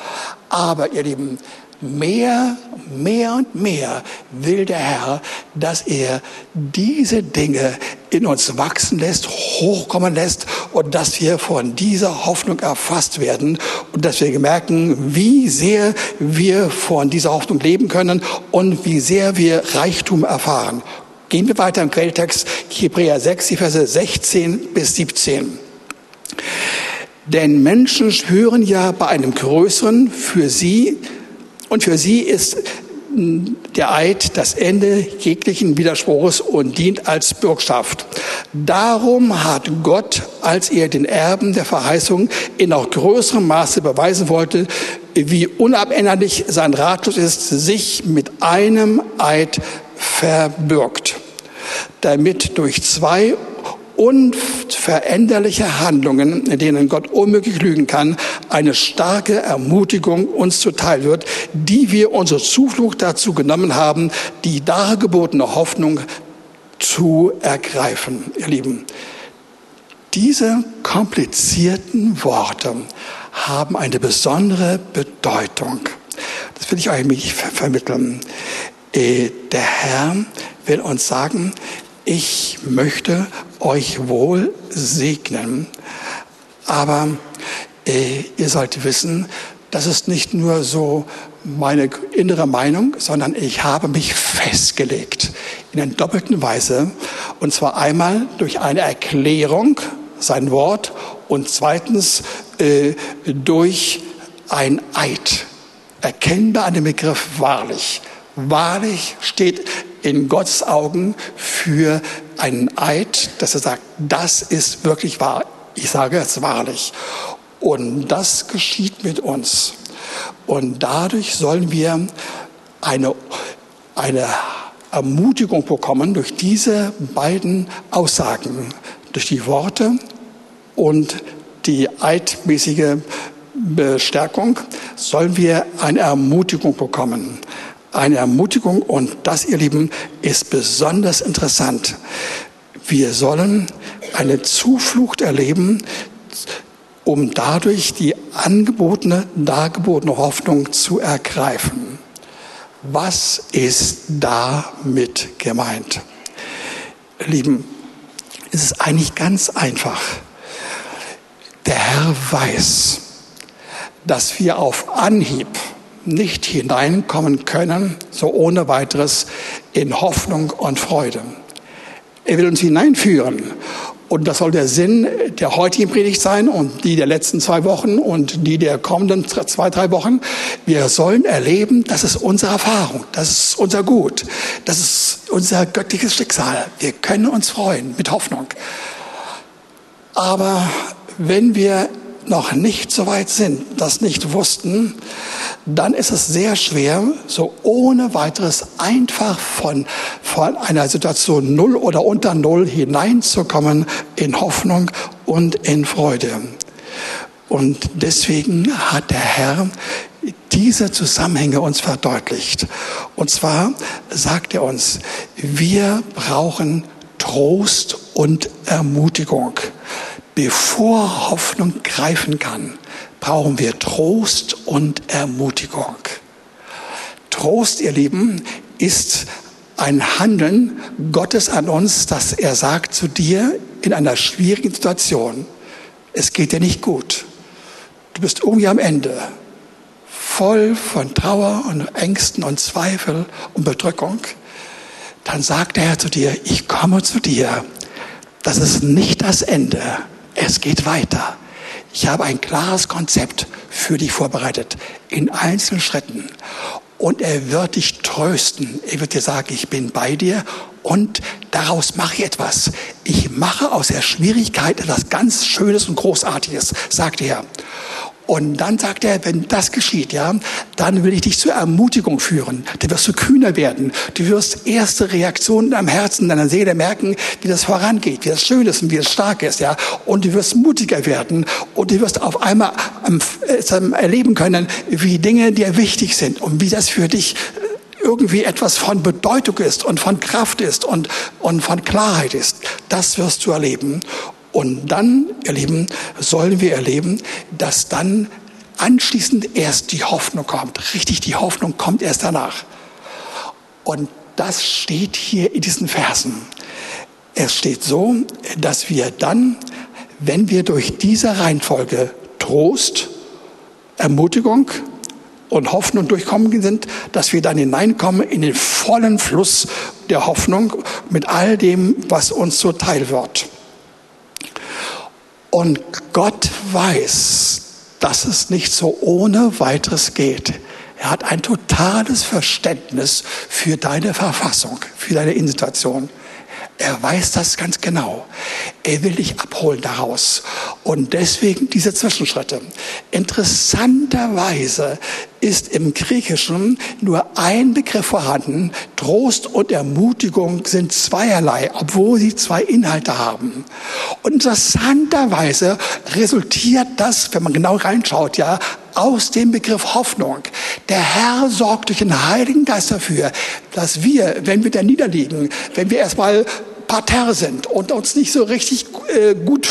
Aber ihr Lieben, mehr, mehr und mehr will der Herr, dass er diese Dinge in uns wachsen lässt, hochkommen lässt und dass wir von dieser Hoffnung erfasst werden und dass wir merken, wie sehr wir von dieser Hoffnung leben können und wie sehr wir Reichtum erfahren. Gehen wir weiter im Quelltext, Hebräer 6, die Verse 16 bis 17. Denn Menschen schwören ja bei einem größeren für sie und für sie ist der Eid das Ende jeglichen Widerspruchs und dient als Bürgschaft. Darum hat Gott, als er den Erben der Verheißung in noch größerem Maße beweisen wollte, wie unabänderlich sein Ratschluss ist, sich mit einem Eid verbürgt, damit durch zwei unveränderliche Handlungen, in denen Gott unmöglich lügen kann, eine starke Ermutigung uns zuteil wird, die wir unsere Zuflucht dazu genommen haben, die dargebotene Hoffnung zu ergreifen. Ihr Lieben, diese komplizierten Worte haben eine besondere Bedeutung. Das will ich euch vermitteln. Äh, der Herr will uns sagen, ich möchte euch wohl segnen. Aber äh, ihr sollt wissen, das ist nicht nur so meine innere Meinung, sondern ich habe mich festgelegt in einer doppelten Weise. Und zwar einmal durch eine Erklärung, sein Wort, und zweitens äh, durch ein Eid. Erkennbar an dem Begriff wahrlich. Wahrlich steht in Gottes Augen für einen Eid, dass er sagt, das ist wirklich wahr. Ich sage es wahrlich. Und das geschieht mit uns. Und dadurch sollen wir eine, eine Ermutigung bekommen durch diese beiden Aussagen, durch die Worte und die eidmäßige Bestärkung, sollen wir eine Ermutigung bekommen eine Ermutigung und das, ihr Lieben, ist besonders interessant. Wir sollen eine Zuflucht erleben, um dadurch die angebotene, dargebotene Hoffnung zu ergreifen. Was ist damit gemeint? Lieben, es ist eigentlich ganz einfach. Der Herr weiß, dass wir auf Anhieb nicht hineinkommen können, so ohne weiteres, in Hoffnung und Freude. Er will uns hineinführen. Und das soll der Sinn der heutigen Predigt sein und die der letzten zwei Wochen und die der kommenden zwei, drei Wochen. Wir sollen erleben, das ist unsere Erfahrung, das ist unser Gut, das ist unser göttliches Schicksal. Wir können uns freuen mit Hoffnung. Aber wenn wir noch nicht so weit sind, das nicht wussten, dann ist es sehr schwer, so ohne weiteres einfach von, von einer Situation Null oder unter Null hineinzukommen in Hoffnung und in Freude. Und deswegen hat der Herr diese Zusammenhänge uns verdeutlicht. Und zwar sagt er uns, wir brauchen Trost und Ermutigung. Bevor Hoffnung greifen kann, brauchen wir Trost und Ermutigung. Trost, ihr Lieben, ist ein Handeln Gottes an uns, dass er sagt zu dir in einer schwierigen Situation, es geht dir nicht gut. Du bist irgendwie am Ende, voll von Trauer und Ängsten und Zweifel und Bedrückung. Dann sagt der Herr zu dir, ich komme zu dir. Das ist nicht das Ende. Es geht weiter. Ich habe ein klares Konzept für dich vorbereitet in einzelnen Schritten. Und er wird dich trösten. Er wird dir sagen, ich bin bei dir und daraus mache ich etwas. Ich mache aus der Schwierigkeit etwas ganz Schönes und Großartiges, sagt er. Und dann sagt er, wenn das geschieht, ja, dann will ich dich zur Ermutigung führen. Dann wirst du kühner werden. Du wirst erste Reaktionen am Herzen deiner Seele merken, wie das vorangeht, wie das schön ist und wie es stark ist, ja. Und du wirst mutiger werden und du wirst auf einmal äh, erleben können, wie Dinge dir wichtig sind und wie das für dich irgendwie etwas von Bedeutung ist und von Kraft ist und, und von Klarheit ist. Das wirst du erleben. Und dann, ihr Lieben, sollen wir erleben, dass dann anschließend erst die Hoffnung kommt. Richtig, die Hoffnung kommt erst danach. Und das steht hier in diesen Versen. Es steht so, dass wir dann, wenn wir durch diese Reihenfolge Trost, Ermutigung und Hoffnung durchkommen sind, dass wir dann hineinkommen in den vollen Fluss der Hoffnung mit all dem, was uns zuteil wird. Und Gott weiß, dass es nicht so ohne weiteres geht. Er hat ein totales Verständnis für deine Verfassung, für deine Insituation. Er weiß das ganz genau. Er will dich abholen daraus. Und deswegen diese Zwischenschritte. Interessanterweise ist im Griechischen nur ein Begriff vorhanden. Trost und Ermutigung sind zweierlei, obwohl sie zwei Inhalte haben. Und interessanterweise resultiert das, wenn man genau reinschaut, ja, aus dem Begriff Hoffnung. Der Herr sorgt durch den Heiligen Geist dafür, dass wir, wenn wir da niederliegen, wenn wir erstmal parterre sind und uns nicht so richtig äh, gut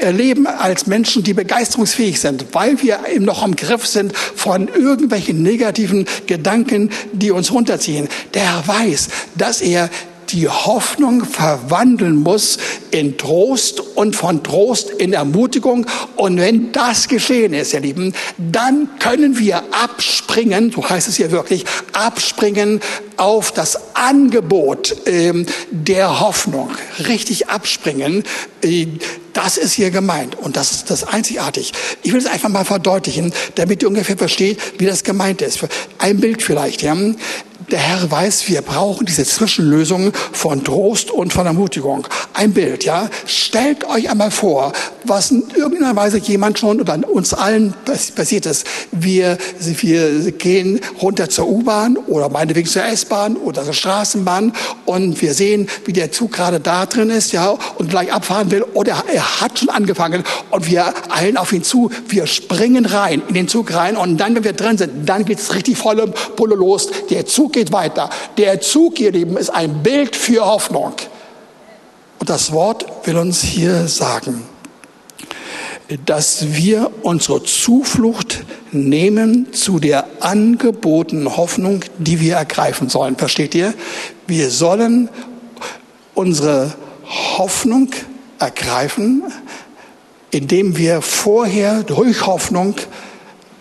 erleben als Menschen, die begeisterungsfähig sind, weil wir eben noch am Griff sind von irgendwelchen negativen Gedanken, die uns runterziehen. Der Herr weiß, dass er die Hoffnung verwandeln muss in Trost und von Trost in Ermutigung. Und wenn das geschehen ist, ihr Lieben, dann können wir abspringen, so heißt es hier wirklich, abspringen auf das Angebot ähm, der Hoffnung. Richtig abspringen. Äh, das ist hier gemeint und das ist das einzigartig. Ich will es einfach mal verdeutlichen, damit ihr ungefähr versteht, wie das gemeint ist. Ein Bild vielleicht. Ja. Der Herr weiß, wir brauchen diese Zwischenlösung von Trost und von Ermutigung. Ein Bild, ja. Stellt euch einmal vor, was in irgendeiner Weise jemand schon oder uns allen passiert ist. Wir, wir gehen runter zur U-Bahn oder meinetwegen zur S-Bahn oder zur Straßenbahn und wir sehen, wie der Zug gerade da drin ist, ja, und gleich abfahren will oder er hat schon angefangen und wir eilen auf ihn zu. Wir springen rein in den Zug rein und dann, wenn wir drin sind, dann geht's richtig volle Pulle los. Der Zug geht weiter. Der Zug, ihr Lieben, ist ein Bild für Hoffnung. Und das Wort will uns hier sagen, dass wir unsere Zuflucht nehmen zu der angebotenen Hoffnung, die wir ergreifen sollen. Versteht ihr? Wir sollen unsere Hoffnung ergreifen, indem wir vorher durch Hoffnung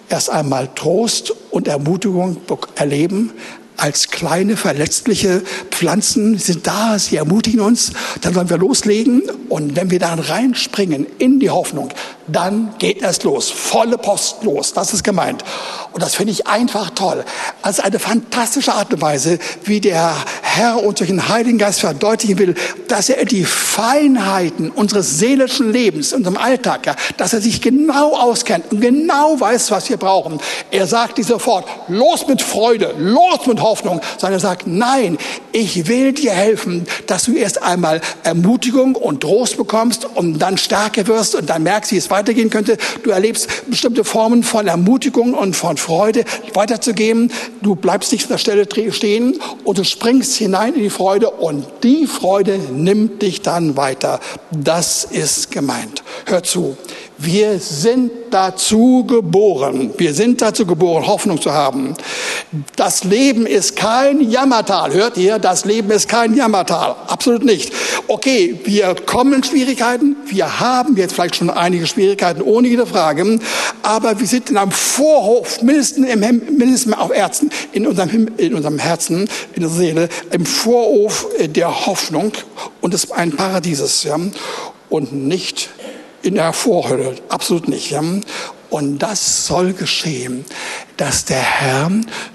erst einmal Trost und Ermutigung erleben, als kleine verletzliche Pflanzen sind da, sie ermutigen uns, dann sollen wir loslegen. Und wenn wir dann reinspringen in die Hoffnung, dann geht es los, volle Post los, das ist gemeint. Und das finde ich einfach toll. Also eine fantastische Art und Weise, wie der Herr uns durch den Heiligen Geist verdeutlichen will, dass er die Feinheiten unseres seelischen Lebens, unserem Alltag, ja, dass er sich genau auskennt und genau weiß, was wir brauchen. Er sagt nicht sofort, los mit Freude, los mit Hoffnung, sondern er sagt, nein, ich will dir helfen, dass du erst einmal Ermutigung und Trost bekommst und dann stärker wirst und dann merkst, wie es weitergehen könnte. Du erlebst bestimmte Formen von Ermutigung und von Freude weiterzugeben. Du bleibst nicht an der Stelle stehen und du springst hinein in die Freude und die Freude nimmt dich dann weiter. Das ist gemeint. Hör zu. Wir sind dazu geboren. Wir sind dazu geboren, Hoffnung zu haben. Das Leben ist kein Jammertal. Hört ihr? Das Leben ist kein Jammertal. Absolut nicht. Okay, wir kommen in Schwierigkeiten. Wir haben jetzt vielleicht schon einige Schwierigkeiten, ohne jede Frage. Aber wir sind in einem Vorhof, mindestens, im, mindestens auf Herzen, in unserem, in unserem Herzen, in der Seele, im Vorhof der Hoffnung und des ein Paradieses. Ja? Und nicht in der Vorhölle, absolut nicht. Ja? Und das soll geschehen, dass der Herr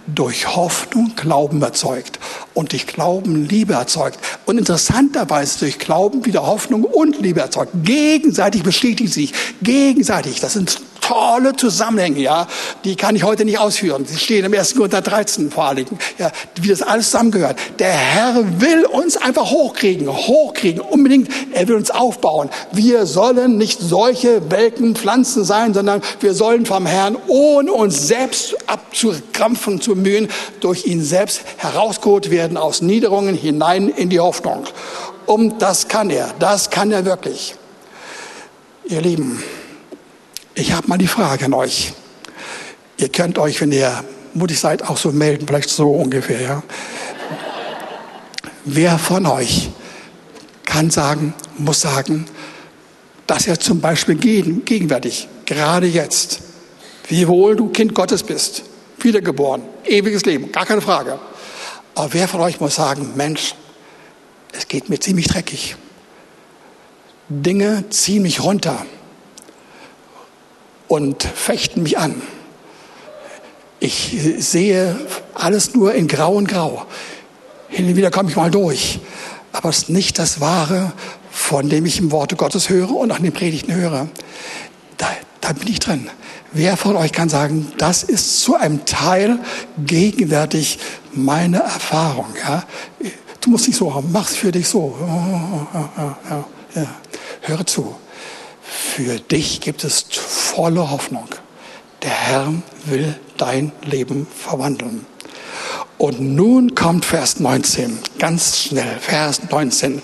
durch Hoffnung Glauben erzeugt und durch Glauben Liebe erzeugt. Und interessanterweise durch Glauben wieder Hoffnung und Liebe erzeugt. Gegenseitig bestätigen sich, gegenseitig. Das sind tolle Zusammenhänge, ja, die kann ich heute nicht ausführen. Sie stehen im 1. Korinther 13 vor allen ja, wie das alles zusammengehört. Der Herr will uns einfach hochkriegen, hochkriegen, unbedingt. Er will uns aufbauen. Wir sollen nicht solche welken Pflanzen sein, sondern wir sollen vom Herrn, ohne uns selbst abzukrampfen, zu mühen, durch ihn selbst herausgeholt werden aus Niederungen hinein in die Hoffnung. Und das kann er, das kann er wirklich. Ihr Lieben, ich habe mal die Frage an euch. Ihr könnt euch, wenn ihr mutig seid, auch so melden, vielleicht so ungefähr. Ja? Wer von euch kann sagen, muss sagen, dass er zum Beispiel gegenwärtig, gerade jetzt, wie wohl du Kind Gottes bist, wiedergeboren, ewiges Leben, gar keine Frage. Aber wer von euch muss sagen, Mensch, es geht mir ziemlich dreckig. Dinge ziehen mich runter und fechten mich an. Ich sehe alles nur in Grau und Grau. Hin und wieder komme ich mal durch. Aber es ist nicht das Wahre, von dem ich im Worte Gottes höre und auch in den Predigten höre. Da, da bin ich drin. Wer von euch kann sagen, das ist zu einem Teil gegenwärtig meine Erfahrung? Ja? Du musst nicht so, mach's für dich so. Ja, ja, ja, Höre zu. Für dich gibt es volle Hoffnung. Der Herr will dein Leben verwandeln. Und nun kommt Vers 19, ganz schnell, Vers 19,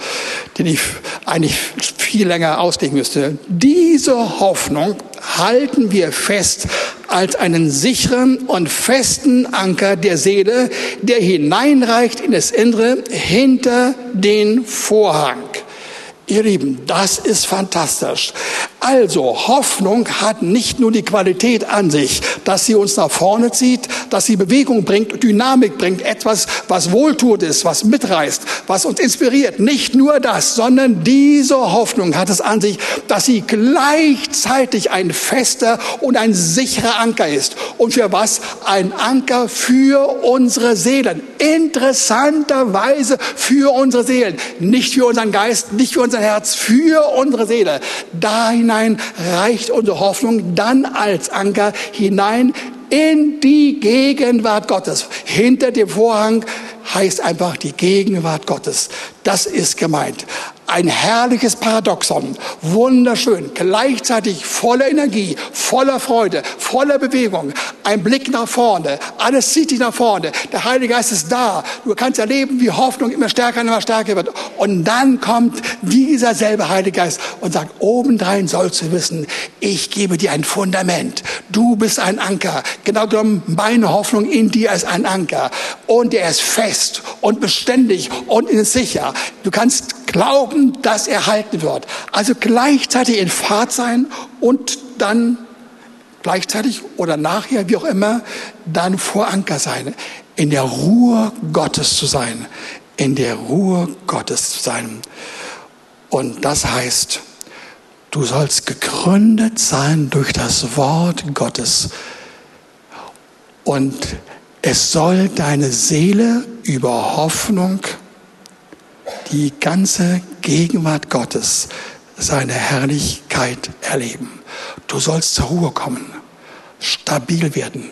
den ich eigentlich viel länger auslegen müsste. Diese Hoffnung halten wir fest als einen sicheren und festen Anker der Seele, der hineinreicht in das Innere hinter den Vorhang. Ihr Lieben, das ist fantastisch. Also Hoffnung hat nicht nur die Qualität an sich, dass sie uns nach vorne zieht, dass sie Bewegung bringt, Dynamik bringt, etwas, was wohltut ist, was mitreißt, was uns inspiriert. Nicht nur das, sondern diese Hoffnung hat es an sich, dass sie gleichzeitig ein fester und ein sicherer Anker ist. Und für was? Ein Anker für unsere Seelen. Interessanterweise für unsere Seelen. Nicht für unseren Geist, nicht für unser Herz, für unsere Seele. Dahin hinein reicht unsere Hoffnung dann als Anker hinein in die Gegenwart Gottes. Hinter dem Vorhang heißt einfach die Gegenwart Gottes. Das ist gemeint. Ein herrliches Paradoxon. Wunderschön. Gleichzeitig voller Energie, voller Freude, voller Bewegung. Ein Blick nach vorne. Alles zieht dich nach vorne. Der Heilige Geist ist da. Du kannst erleben, wie Hoffnung immer stärker und immer stärker wird. Und dann kommt dieser selbe Heilige Geist und sagt, obendrein sollst du wissen, ich gebe dir ein Fundament. Du bist ein Anker. Genau genommen, meine Hoffnung in dir ist ein Anker. Und er ist fest und beständig und sicher. Du kannst glauben, dass er halten wird. Also gleichzeitig in Fahrt sein und dann gleichzeitig oder nachher, wie auch immer, dann vor Anker sein. In der Ruhe Gottes zu sein. In der Ruhe Gottes zu sein. Und das heißt, du sollst gegründet sein durch das Wort Gottes. Und es soll deine Seele über Hoffnung die ganze Gegenwart Gottes, seine Herrlichkeit erleben. Du sollst zur Ruhe kommen, stabil werden,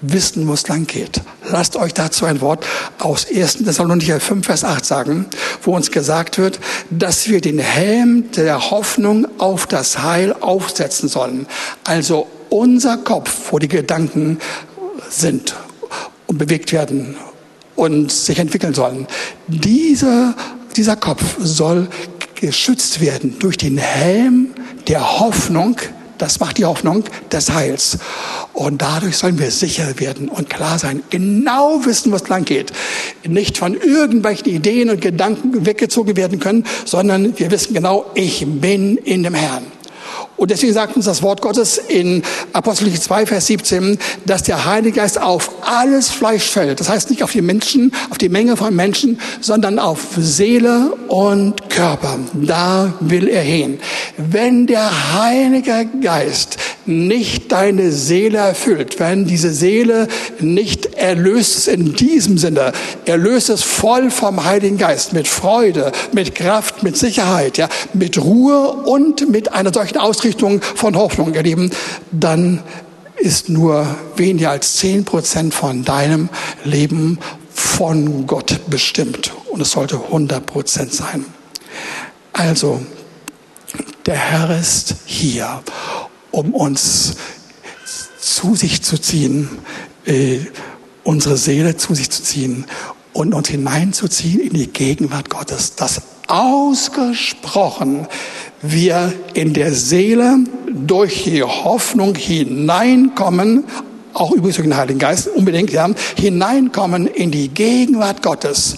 wissen, wo es lang geht. Lasst euch dazu ein Wort aus 1. Thessalonicher 5, Vers 8 sagen, wo uns gesagt wird, dass wir den Helm der Hoffnung auf das Heil aufsetzen sollen. Also unser Kopf, wo die Gedanken sind und bewegt werden und sich entwickeln sollen. Dieser, dieser Kopf soll geschützt werden durch den Helm der Hoffnung, das macht die Hoffnung des Heils. Und dadurch sollen wir sicher werden und klar sein, genau wissen, was lang geht. Nicht von irgendwelchen Ideen und Gedanken weggezogen werden können, sondern wir wissen genau, ich bin in dem Herrn. Und deswegen sagt uns das Wort Gottes in Apostel 2, Vers 17, dass der Heilige Geist auf alles Fleisch fällt. Das heißt nicht auf die Menschen, auf die Menge von Menschen, sondern auf Seele und Körper. Da will er hin. Wenn der Heilige Geist nicht deine Seele erfüllt, wenn diese Seele nicht erlöst ist in diesem Sinne, erlöst es voll vom Heiligen Geist, mit Freude, mit Kraft, mit Sicherheit, ja, mit Ruhe und mit einer solchen Ausrichtung von Hoffnung, ihr Lieben, dann ist nur weniger als zehn Prozent von deinem Leben von Gott bestimmt. Und es sollte 100 Prozent sein. Also, der Herr ist hier um uns zu sich zu ziehen, äh, unsere Seele zu sich zu ziehen und uns hineinzuziehen in die Gegenwart Gottes, dass ausgesprochen wir in der Seele durch die Hoffnung hineinkommen, auch übrigens durch den Heiligen Geist unbedingt, ja, hineinkommen in die Gegenwart Gottes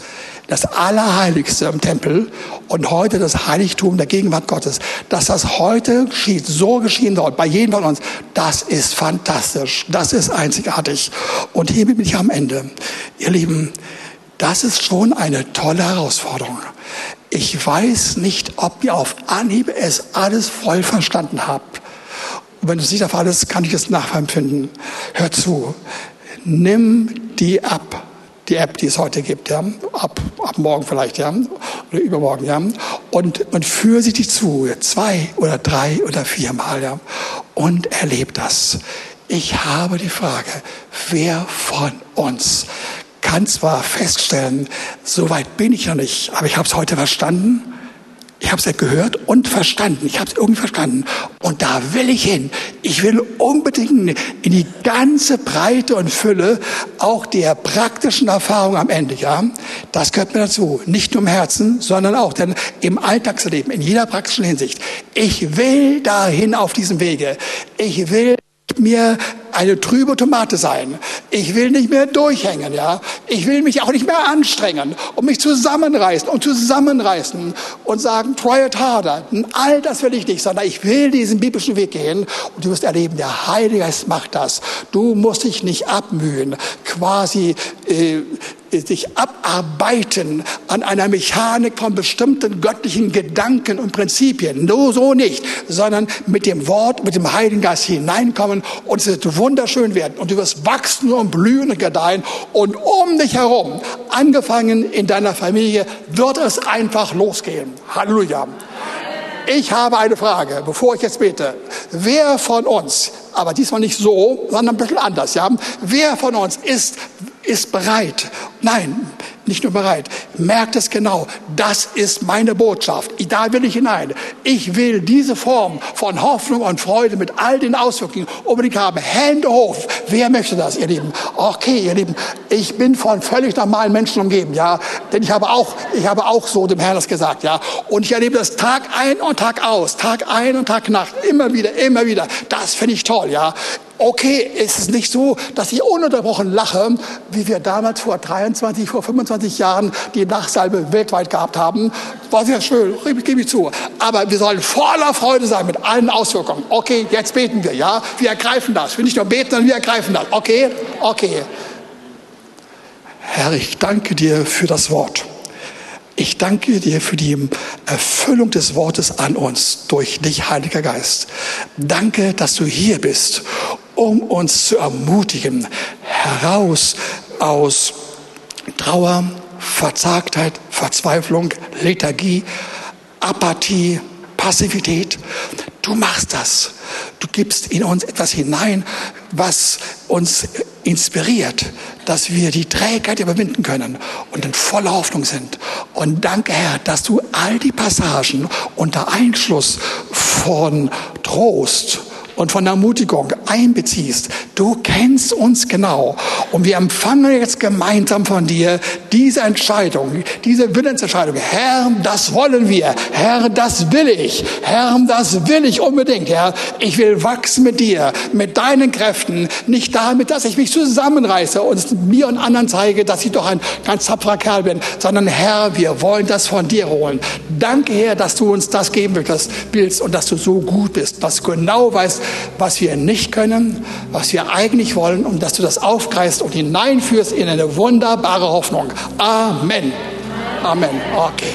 das Allerheiligste im Tempel und heute das Heiligtum der Gegenwart Gottes. Dass das heute geschieht, so geschehen soll, bei jedem von uns, das ist fantastisch, das ist einzigartig. Und hier bin ich am Ende. Ihr Lieben, das ist schon eine tolle Herausforderung. Ich weiß nicht, ob ihr auf Anhieb es alles voll verstanden habt. Und wenn es nicht der Fall ist, kann ich es nachempfinden. Hör zu. Nimm die ab die App, die es heute gibt, ja, ab, ab morgen vielleicht, ja, oder übermorgen, ja, und, und führe sie dich zu, zwei oder drei oder viermal, ja, und erlebe das. Ich habe die Frage, wer von uns kann zwar feststellen, so weit bin ich noch nicht, aber ich habe es heute verstanden, ich habe es ja gehört und verstanden. Ich habe es irgendwie verstanden. Und da will ich hin. Ich will unbedingt in die ganze Breite und Fülle auch der praktischen Erfahrung am Ende. Ja, das gehört mir dazu. Nicht nur im Herzen, sondern auch denn im Alltagsleben, in jeder praktischen Hinsicht. Ich will dahin auf diesem Wege. Ich will mir eine trübe Tomate sein. Ich will nicht mehr durchhängen, ja. Ich will mich auch nicht mehr anstrengen und mich zusammenreißen und zusammenreißen und sagen, try it harder. All das will ich nicht, sondern ich will diesen biblischen Weg gehen und du wirst erleben, der Heilige Geist macht das. Du musst dich nicht abmühen, quasi äh, sich abarbeiten an einer Mechanik von bestimmten göttlichen Gedanken und Prinzipien. Nur so nicht, sondern mit dem Wort, mit dem Heiligen Geist hineinkommen und es wird wunderschön werden. Und du wirst wachsen und blühen und gedeihen. Und um dich herum, angefangen in deiner Familie, wird es einfach losgehen. Halleluja. Ich habe eine Frage, bevor ich jetzt bete. Wer von uns, aber diesmal nicht so, sondern ein bisschen anders, ja? Wer von uns ist ist bereit. Nein, nicht nur bereit. Merkt es genau. Das ist meine Botschaft. Da will ich hinein. Ich will diese Form von Hoffnung und Freude mit all den Auswirkungen unbedingt haben. Hände hoch. Wer möchte das, ihr Lieben? Okay, ihr Lieben. Ich bin von völlig normalen Menschen umgeben, ja. Denn ich habe auch, ich habe auch so dem Herrn das gesagt, ja. Und ich erlebe das Tag ein und Tag aus. Tag ein und Tag Nacht. Immer wieder, immer wieder. Das finde ich toll, ja okay, es ist nicht so, dass ich ununterbrochen lache, wie wir damals vor 23, vor 25 Jahren die Nachsalbe weltweit gehabt haben. War sehr schön, gebe ich zu. Aber wir sollen voller Freude sein mit allen Auswirkungen. Okay, jetzt beten wir, ja? Wir ergreifen das. Wir nicht nur beten, sondern wir ergreifen das. Okay? Okay. Herr, ich danke dir für das Wort. Ich danke dir für die Erfüllung des Wortes an uns durch dich, Heiliger Geist. Danke, dass du hier bist um uns zu ermutigen, heraus aus Trauer, Verzagtheit, Verzweiflung, Lethargie, Apathie, Passivität. Du machst das. Du gibst in uns etwas hinein, was uns inspiriert, dass wir die Trägheit überwinden können und in voller Hoffnung sind. Und danke, Herr, dass du all die Passagen unter Einschluss von Trost, und von Ermutigung einbeziehst. Du kennst uns genau. Und wir empfangen jetzt gemeinsam von dir diese Entscheidung, diese Willensentscheidung. Herr, das wollen wir. Herr, das will ich. Herr, das will ich unbedingt. Herr, ich will wachsen mit dir, mit deinen Kräften. Nicht damit, dass ich mich zusammenreiße und mir und anderen zeige, dass ich doch ein ganz tapferer Kerl bin, sondern Herr, wir wollen das von dir holen. Danke, Herr, dass du uns das geben willst und dass du so gut bist, dass du genau weißt, was wir nicht können, was wir eigentlich wollen und dass du das aufgreifst und hineinführst in eine wunderbare Hoffnung. Amen. Amen. Okay.